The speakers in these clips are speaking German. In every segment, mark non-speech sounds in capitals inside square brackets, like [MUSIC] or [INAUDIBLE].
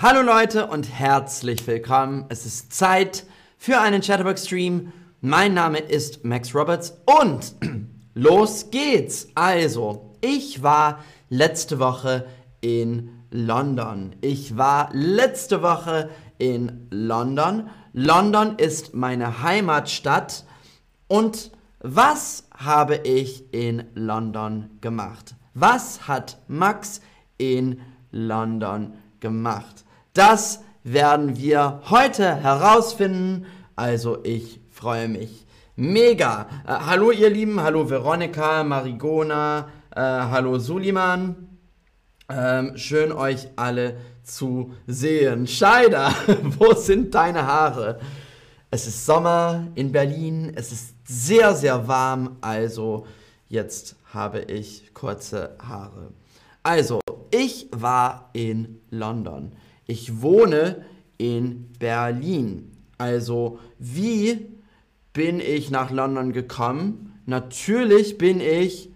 Hallo Leute und herzlich willkommen. Es ist Zeit für einen Chatterbox Stream. Mein Name ist Max Roberts und [CLEARS THROAT] los geht's. Also, ich war letzte Woche in London. Ich war letzte Woche in London. London ist meine Heimatstadt. Und was habe ich in London gemacht? Was hat Max in London gemacht? Das werden wir heute herausfinden. Also ich freue mich mega. Äh, hallo ihr Lieben, hallo Veronika, Marigona, äh, hallo Suliman. Ähm, schön euch alle zu sehen. Scheider, [LAUGHS] wo sind deine Haare? Es ist Sommer in Berlin, es ist sehr, sehr warm, also jetzt habe ich kurze Haare. Also, ich war in London. Ich wohne in Berlin. Also, wie bin ich nach London gekommen? Natürlich bin ich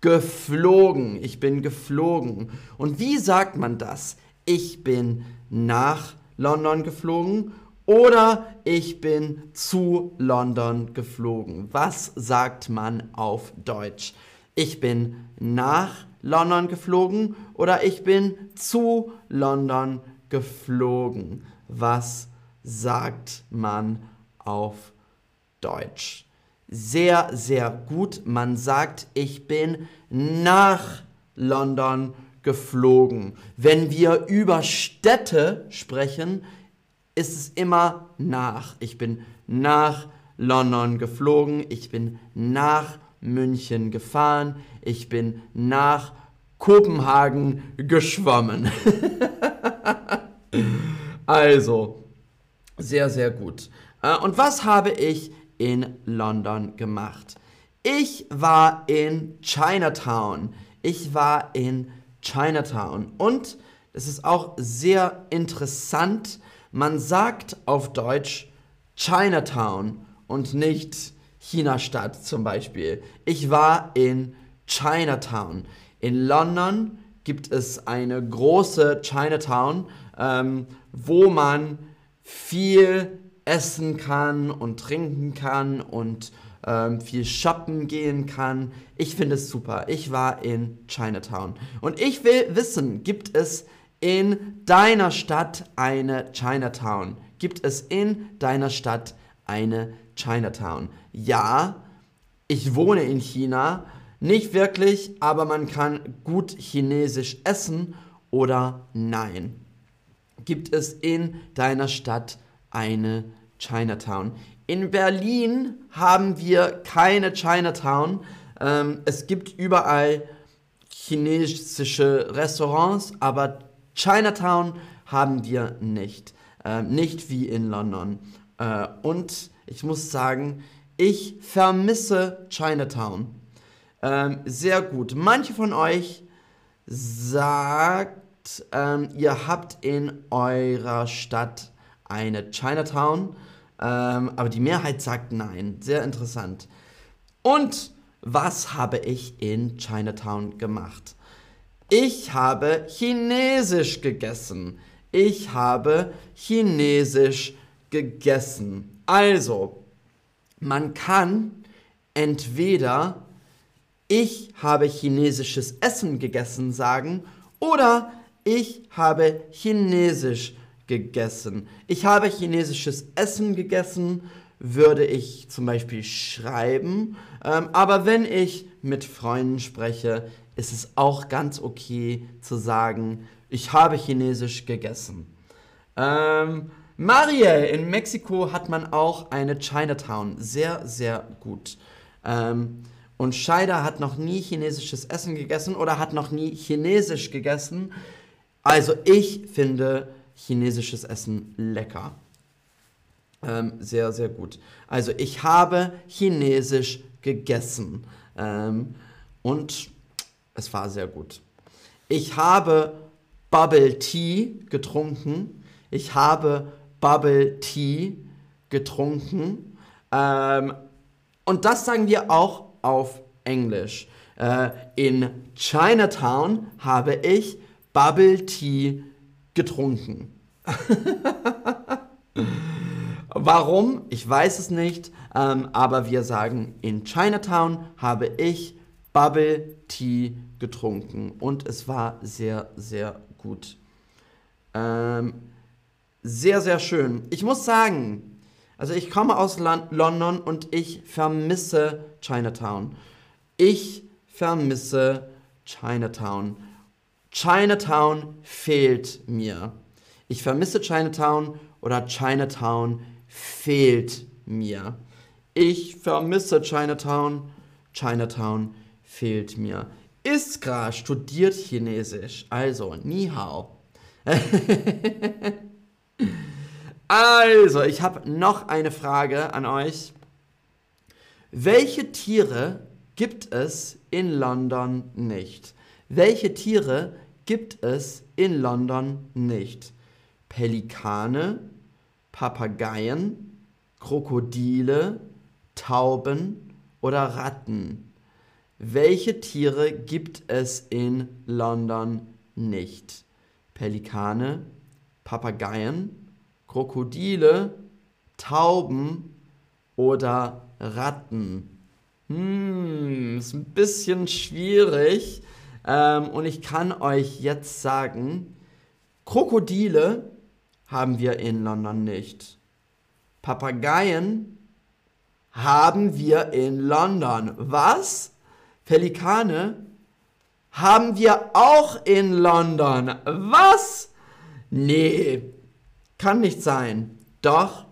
geflogen. Ich bin geflogen. Und wie sagt man das? Ich bin nach London geflogen oder ich bin zu London geflogen. Was sagt man auf Deutsch? Ich bin nach London geflogen oder ich bin zu London geflogen. Was sagt man auf Deutsch? Sehr, sehr gut. Man sagt, ich bin nach London geflogen. Wenn wir über Städte sprechen, ist es immer nach. Ich bin nach London geflogen, ich bin nach München gefahren, ich bin nach Kopenhagen geschwommen. [LAUGHS] also, sehr, sehr gut. Äh, und was habe ich in London gemacht? Ich war in Chinatown. Ich war in Chinatown. Und es ist auch sehr interessant, man sagt auf Deutsch Chinatown und nicht China-Stadt zum Beispiel. Ich war in Chinatown. In London gibt es eine große Chinatown, ähm, wo man viel essen kann und trinken kann und ähm, viel shoppen gehen kann. Ich finde es super. Ich war in Chinatown. Und ich will wissen, gibt es in deiner Stadt eine Chinatown? Gibt es in deiner Stadt eine Chinatown? Ja, ich wohne in China. Nicht wirklich, aber man kann gut chinesisch essen oder nein. Gibt es in deiner Stadt eine Chinatown? In Berlin haben wir keine Chinatown. Ähm, es gibt überall chinesische Restaurants, aber Chinatown haben wir nicht. Äh, nicht wie in London. Äh, und ich muss sagen, ich vermisse Chinatown. Ähm, sehr gut. Manche von euch sagt, ähm, ihr habt in eurer Stadt eine Chinatown, ähm, aber die Mehrheit sagt nein. Sehr interessant. Und was habe ich in Chinatown gemacht? Ich habe Chinesisch gegessen. Ich habe Chinesisch gegessen. Also, man kann entweder ich habe chinesisches Essen gegessen sagen oder ich habe Chinesisch gegessen. Ich habe chinesisches Essen gegessen, würde ich zum Beispiel schreiben. Ähm, aber wenn ich mit Freunden spreche, ist es auch ganz okay zu sagen, ich habe Chinesisch gegessen. Ähm, Mariel, in Mexiko hat man auch eine Chinatown. Sehr, sehr gut. Ähm, und Scheida hat noch nie chinesisches Essen gegessen oder hat noch nie Chinesisch gegessen. Also ich finde chinesisches Essen lecker. Ähm, sehr, sehr gut. Also ich habe Chinesisch gegessen. Ähm, und es war sehr gut. Ich habe Bubble Tea getrunken. Ich habe Bubble Tea getrunken. Ähm, und das sagen wir auch auf Englisch. Äh, in Chinatown habe ich Bubble Tea getrunken. [LAUGHS] Warum? Ich weiß es nicht, ähm, aber wir sagen, in Chinatown habe ich Bubble Tea getrunken und es war sehr, sehr gut. Ähm, sehr, sehr schön. Ich muss sagen, also ich komme aus London und ich vermisse Chinatown. Ich vermisse Chinatown. Chinatown fehlt mir. Ich vermisse Chinatown oder Chinatown fehlt mir. Ich vermisse Chinatown. Chinatown fehlt mir. Iskra studiert Chinesisch, also Ni Hao. [LAUGHS] also, ich habe noch eine Frage an euch. Welche Tiere gibt es in London nicht? Welche Tiere gibt es in London nicht? Pelikane, Papageien, Krokodile, Tauben oder Ratten? Welche Tiere gibt es in London nicht? Pelikane, Papageien, Krokodile, Tauben oder Ratten? Hm, ist ein bisschen schwierig. Ähm, und ich kann euch jetzt sagen, Krokodile haben wir in London nicht. Papageien haben wir in London. Was? Pelikane haben wir auch in London. Was? Nee, kann nicht sein. Doch,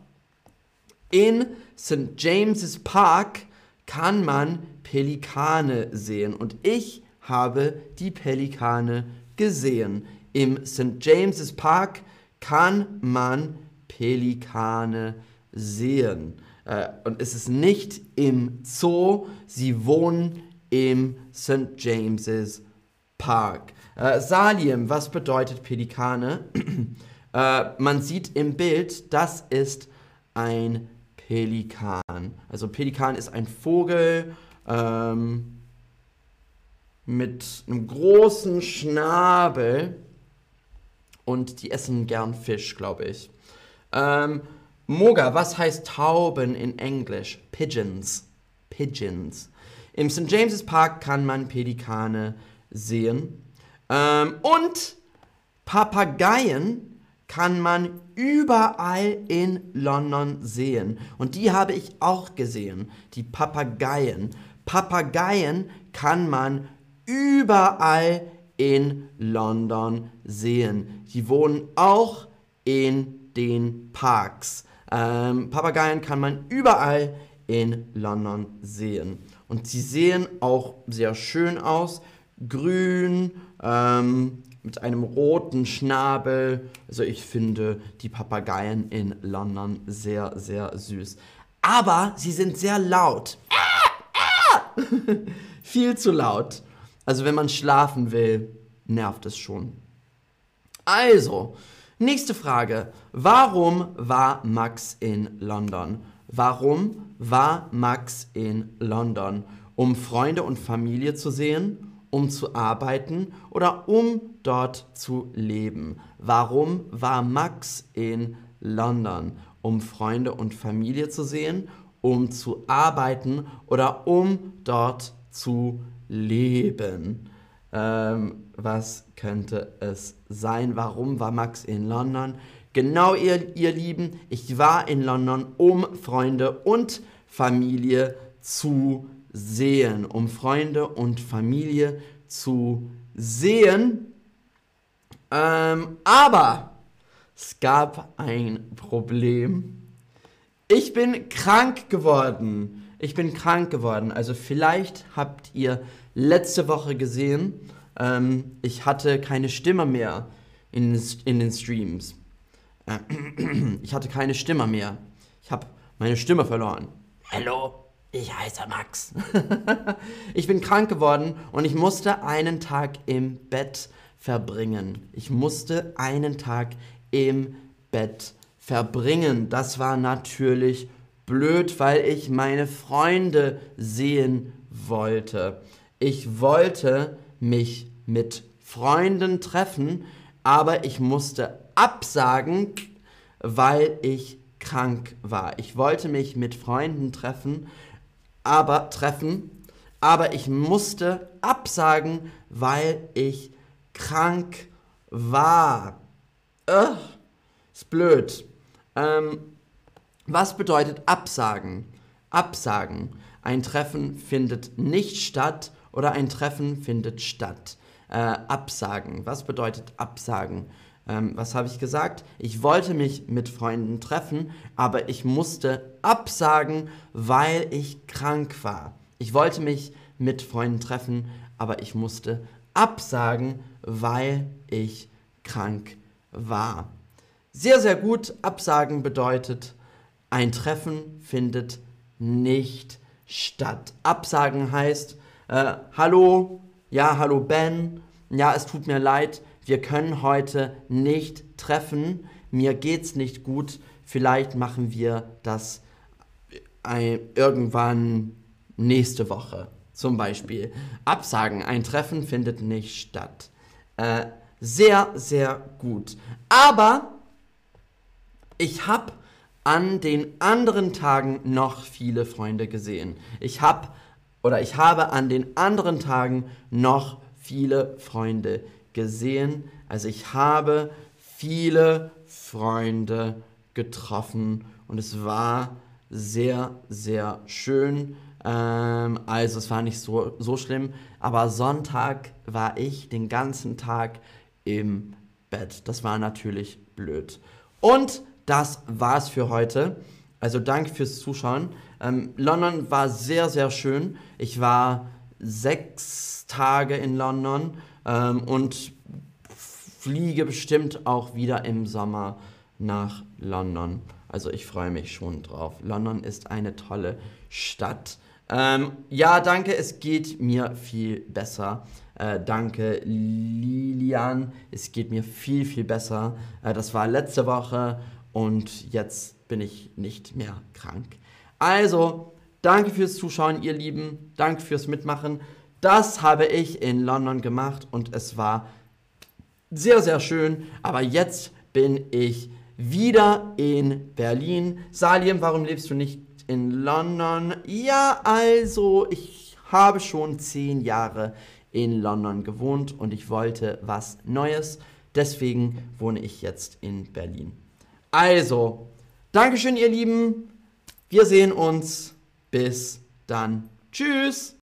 in St. James's Park kann man Pelikane sehen. Und ich habe die Pelikane gesehen. Im St. James's Park kann man Pelikane sehen. Äh, und es ist nicht im Zoo, sie wohnen im St. James's Park. Äh, Salim, was bedeutet Pelikane? [CLEARS THROAT] äh, man sieht im Bild, das ist ein Pelikan. Also Pelikan ist ein Vogel ähm, mit einem großen Schnabel und die essen gern Fisch, glaube ich. Ähm, Moga, was heißt Tauben in Englisch? Pigeons. Pigeons. Im St. James's Park kann man Pelikane sehen. Ähm, und Papageien kann man überall in London sehen. Und die habe ich auch gesehen, die Papageien. Papageien kann man überall in London sehen. Die wohnen auch in den Parks. Ähm, Papageien kann man überall in London sehen. Und sie sehen auch sehr schön aus. Grün, ähm, mit einem roten Schnabel. Also ich finde die Papageien in London sehr, sehr süß. Aber sie sind sehr laut. [LAUGHS] Viel zu laut. Also wenn man schlafen will, nervt es schon. Also, nächste Frage. Warum war Max in London? Warum war Max in London? Um Freunde und Familie zu sehen? Um zu arbeiten oder um dort zu leben. Warum war Max in London? Um Freunde und Familie zu sehen, um zu arbeiten oder um dort zu leben. Ähm, was könnte es sein? Warum war Max in London? Genau, ihr, ihr Lieben, ich war in London, um Freunde und Familie zu leben sehen, um Freunde und Familie zu sehen. Ähm, aber es gab ein Problem. Ich bin krank geworden. Ich bin krank geworden. Also vielleicht habt ihr letzte Woche gesehen, ähm, ich hatte keine Stimme mehr in, in den Streams. Äh, [CLEARS THROAT] ich hatte keine Stimme mehr. Ich habe meine Stimme verloren. Hallo? Ich heiße Max. [LAUGHS] ich bin krank geworden und ich musste einen Tag im Bett verbringen. Ich musste einen Tag im Bett verbringen. Das war natürlich blöd, weil ich meine Freunde sehen wollte. Ich wollte mich mit Freunden treffen, aber ich musste absagen, weil ich krank war. Ich wollte mich mit Freunden treffen, aber treffen, aber ich musste absagen, weil ich krank war. Ugh, ist blöd. Ähm, was bedeutet absagen? Absagen. Ein Treffen findet nicht statt oder ein Treffen findet statt. Äh, absagen. Was bedeutet absagen? Ähm, was habe ich gesagt? Ich wollte mich mit Freunden treffen, aber ich musste absagen, weil ich krank war. Ich wollte mich mit Freunden treffen, aber ich musste absagen, weil ich krank war. Sehr, sehr gut. Absagen bedeutet, ein Treffen findet nicht statt. Absagen heißt, äh, hallo, ja, hallo Ben, ja, es tut mir leid, wir können heute nicht treffen, mir geht's nicht gut, vielleicht machen wir das ein, irgendwann nächste Woche. Zum Beispiel Absagen, ein Treffen findet nicht statt. Äh, sehr, sehr gut. Aber ich habe an den anderen Tagen noch viele Freunde gesehen. Ich habe oder ich habe an den anderen Tagen noch viele Freunde gesehen. Also ich habe viele Freunde getroffen und es war sehr, sehr schön. Ähm, also es war nicht so, so schlimm, aber Sonntag war ich den ganzen Tag im Bett. Das war natürlich blöd. Und das war's für heute. Also danke fürs Zuschauen. Ähm, London war sehr, sehr schön. Ich war sechs Tage in London ähm, und fliege bestimmt auch wieder im Sommer nach London. Also ich freue mich schon drauf. London ist eine tolle Stadt. Ähm, ja, danke, es geht mir viel besser. Äh, danke, Lilian. Es geht mir viel, viel besser. Äh, das war letzte Woche und jetzt bin ich nicht mehr krank. Also, danke fürs Zuschauen, ihr Lieben. Danke fürs Mitmachen. Das habe ich in London gemacht und es war sehr, sehr schön. Aber jetzt bin ich wieder in Berlin. Salim, warum lebst du nicht in London? Ja, also, ich habe schon zehn Jahre in London gewohnt und ich wollte was Neues. Deswegen wohne ich jetzt in Berlin. Also, Dankeschön, ihr Lieben. Wir sehen uns. Bis dann. Tschüss.